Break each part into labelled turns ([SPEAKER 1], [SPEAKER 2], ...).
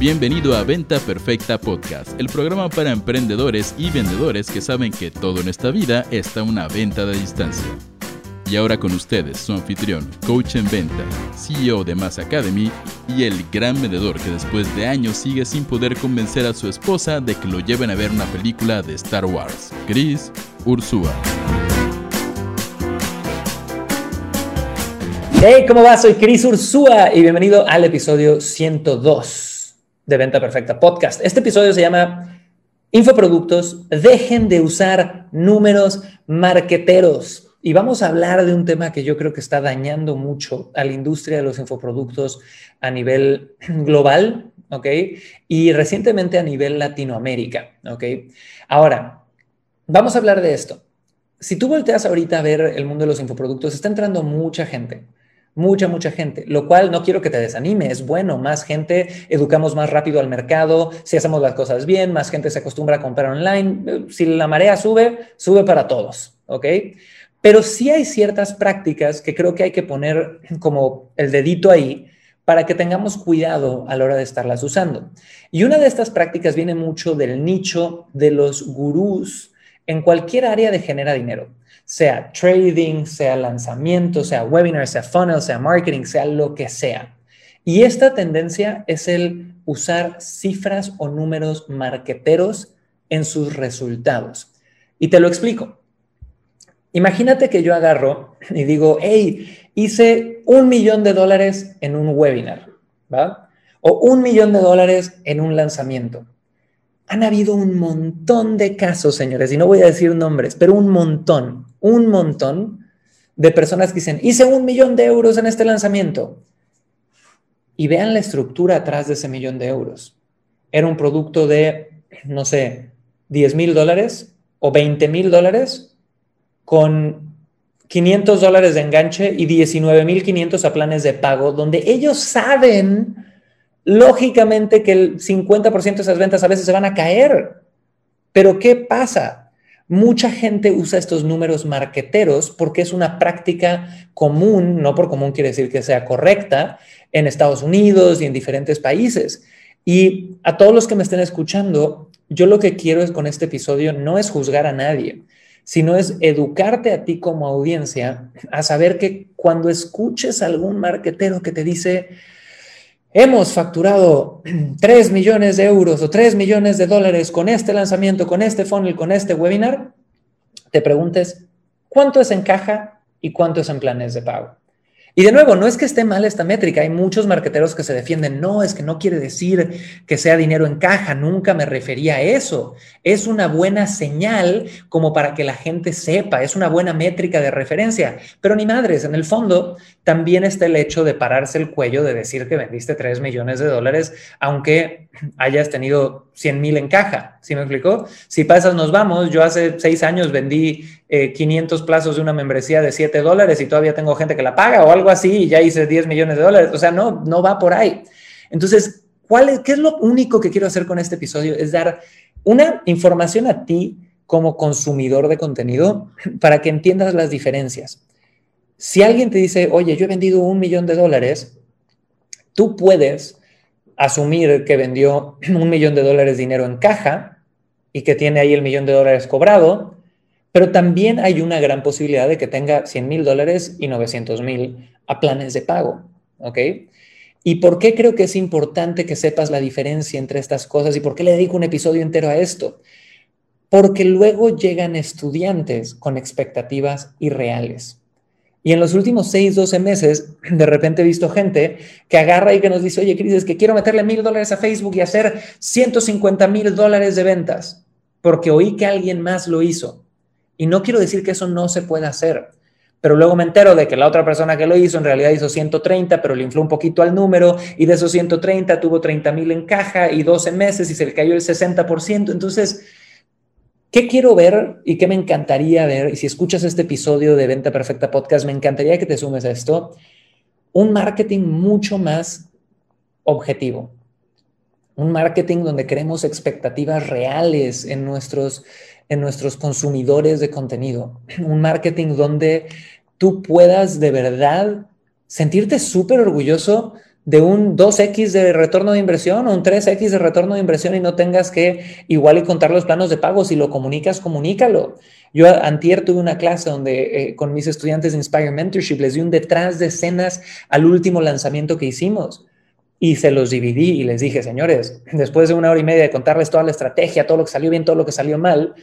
[SPEAKER 1] Bienvenido a Venta Perfecta Podcast, el programa para emprendedores y vendedores que saben que todo en esta vida está una venta de distancia. Y ahora con ustedes, su anfitrión, coach en venta, CEO de Mass Academy y el gran vendedor que después de años sigue sin poder convencer a su esposa de que lo lleven a ver una película de Star Wars, Chris Ursúa.
[SPEAKER 2] Hey, ¿cómo va? Soy Chris Ursúa y bienvenido al episodio 102 de Venta Perfecta Podcast. Este episodio se llama Infoproductos, dejen de usar números marqueteros. Y vamos a hablar de un tema que yo creo que está dañando mucho a la industria de los infoproductos a nivel global, ¿ok? Y recientemente a nivel Latinoamérica, ¿ok? Ahora, vamos a hablar de esto. Si tú volteas ahorita a ver el mundo de los infoproductos, está entrando mucha gente mucha, mucha gente, lo cual no quiero que te desanime, es bueno, más gente, educamos más rápido al mercado, si hacemos las cosas bien, más gente se acostumbra a comprar online, si la marea sube, sube para todos, ¿ok? Pero sí hay ciertas prácticas que creo que hay que poner como el dedito ahí para que tengamos cuidado a la hora de estarlas usando. Y una de estas prácticas viene mucho del nicho de los gurús en cualquier área de genera dinero sea trading, sea lanzamiento, sea webinar, sea funnel, sea marketing, sea lo que sea. Y esta tendencia es el usar cifras o números marqueteros en sus resultados. Y te lo explico. Imagínate que yo agarro y digo, hey, hice un millón de dólares en un webinar, ¿va? O un millón de dólares en un lanzamiento han habido un montón de casos, señores, y no voy a decir nombres, pero un montón, un montón de personas que dicen, hice un millón de euros en este lanzamiento. Y vean la estructura atrás de ese millón de euros. Era un producto de, no sé, 10 mil dólares o 20 mil dólares con 500 dólares de enganche y 19 mil 500 a planes de pago, donde ellos saben lógicamente que el 50% de esas ventas a veces se van a caer. Pero ¿qué pasa? Mucha gente usa estos números marqueteros porque es una práctica común, no por común quiere decir que sea correcta, en Estados Unidos y en diferentes países. Y a todos los que me estén escuchando, yo lo que quiero es con este episodio no es juzgar a nadie, sino es educarte a ti como audiencia a saber que cuando escuches a algún marquetero que te dice, hemos facturado 3 millones de euros o 3 millones de dólares con este lanzamiento, con este funnel, con este webinar, te preguntes cuánto es en caja y cuánto es en planes de pago. Y de nuevo, no es que esté mal esta métrica, hay muchos marqueteros que se defienden, no, es que no quiere decir que sea dinero en caja, nunca me refería a eso. Es una buena señal como para que la gente sepa, es una buena métrica de referencia. Pero ni madres, en el fondo también está el hecho de pararse el cuello de decir que vendiste 3 millones de dólares, aunque hayas tenido 100 mil en caja. ¿Sí me explicó? Si pasas, nos vamos. Yo hace seis años vendí 500 eh, plazos de una membresía de 7 dólares y todavía tengo gente que la paga o algo así y ya hice 10 millones de dólares. O sea, no, no va por ahí. Entonces, ¿cuál es, ¿qué es lo único que quiero hacer con este episodio? Es dar una información a ti como consumidor de contenido para que entiendas las diferencias. Si alguien te dice, oye, yo he vendido un millón de dólares, tú puedes asumir que vendió un millón de dólares de dinero en caja y que tiene ahí el millón de dólares cobrado, pero también hay una gran posibilidad de que tenga 100 mil dólares y 900 mil a planes de pago, ¿ok? ¿Y por qué creo que es importante que sepas la diferencia entre estas cosas y por qué le dedico un episodio entero a esto? Porque luego llegan estudiantes con expectativas irreales. Y en los últimos 6, 12 meses, de repente he visto gente que agarra y que nos dice, oye, Cris, es que quiero meterle mil dólares a Facebook y hacer 150 mil dólares de ventas, porque oí que alguien más lo hizo. Y no quiero decir que eso no se pueda hacer, pero luego me entero de que la otra persona que lo hizo en realidad hizo 130, pero le infló un poquito al número y de esos 130 tuvo 30 mil en caja y 12 meses y se le cayó el 60%. Entonces, ¿Qué quiero ver y qué me encantaría ver? Y si escuchas este episodio de Venta Perfecta Podcast, me encantaría que te sumes a esto. Un marketing mucho más objetivo. Un marketing donde queremos expectativas reales en nuestros, en nuestros consumidores de contenido. Un marketing donde tú puedas de verdad sentirte súper orgulloso de un 2X de retorno de inversión o un 3X de retorno de inversión y no tengas que igual y contar los planos de pago. Si lo comunicas, comunícalo. Yo antier tuve una clase donde eh, con mis estudiantes de Inspire Mentorship les di un detrás de escenas al último lanzamiento que hicimos y se los dividí y les dije, señores, después de una hora y media de contarles toda la estrategia, todo lo que salió bien, todo lo que salió mal,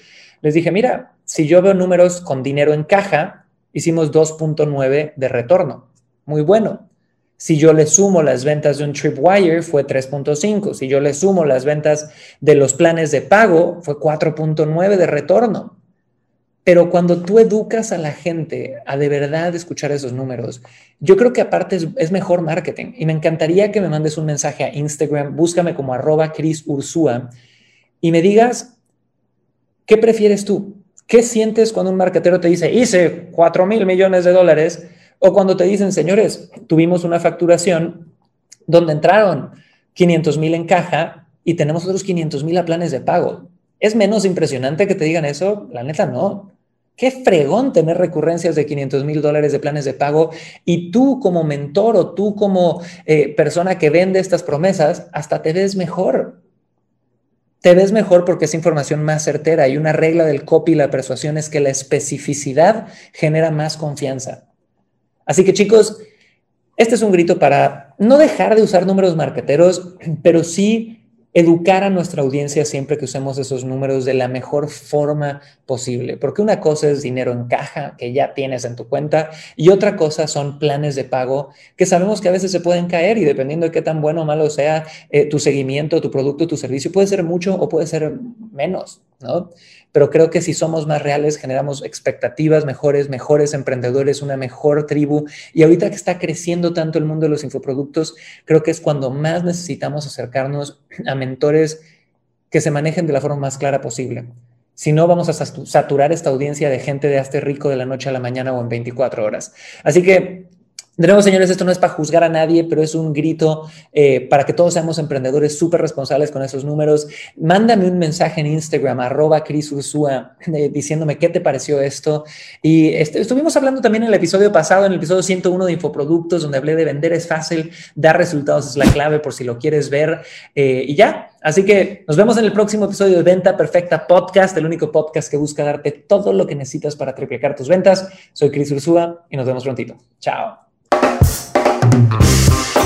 [SPEAKER 2] les dije, mira, si yo veo números con dinero en caja, hicimos 2.9 de retorno. Muy bueno. Si yo le sumo las ventas de un Tripwire, fue 3.5. Si yo le sumo las ventas de los planes de pago, fue 4.9 de retorno. Pero cuando tú educas a la gente a de verdad escuchar esos números, yo creo que aparte es, mejor marketing. Y me encantaría que me mandes un mensaje a Instagram, búscame como arroba Chris Ursúa y me digas, ¿qué prefieres tú? ¿Qué sientes cuando un marketero te dice, hice 4 mil millones de dólares? O cuando te dicen, señores, tuvimos una facturación donde entraron 500 mil en caja y tenemos otros 500 mil a planes de pago. ¿Es menos impresionante que te digan eso? La neta no. Qué fregón tener recurrencias de 500 mil dólares de planes de pago y tú como mentor o tú como eh, persona que vende estas promesas, hasta te ves mejor. Te ves mejor porque es información más certera y una regla del copy y la persuasión es que la especificidad genera más confianza. Así que chicos, este es un grito para no dejar de usar números marqueteros, pero sí educar a nuestra audiencia siempre que usemos esos números de la mejor forma posible, porque una cosa es dinero en caja que ya tienes en tu cuenta y otra cosa son planes de pago que sabemos que a veces se pueden caer y dependiendo de qué tan bueno o malo sea eh, tu seguimiento, tu producto, tu servicio, puede ser mucho o puede ser menos, ¿no? pero creo que si somos más reales generamos expectativas mejores, mejores emprendedores, una mejor tribu. Y ahorita que está creciendo tanto el mundo de los infoproductos, creo que es cuando más necesitamos acercarnos a mentores que se manejen de la forma más clara posible. Si no, vamos a saturar esta audiencia de gente de este rico de la noche a la mañana o en 24 horas. Así que de nuevo, señores, esto no es para juzgar a nadie, pero es un grito eh, para que todos seamos emprendedores súper responsables con esos números. Mándame un mensaje en Instagram, arroba Cris Ursúa, eh, diciéndome qué te pareció esto. Y este, estuvimos hablando también en el episodio pasado, en el episodio 101 de Infoproductos, donde hablé de vender es fácil, dar resultados es la clave por si lo quieres ver. Eh, y ya, así que nos vemos en el próximo episodio de Venta Perfecta Podcast, el único podcast que busca darte todo lo que necesitas para triplicar tus ventas. Soy Cris Ursúa y nos vemos prontito. Chao. Mm-hmm.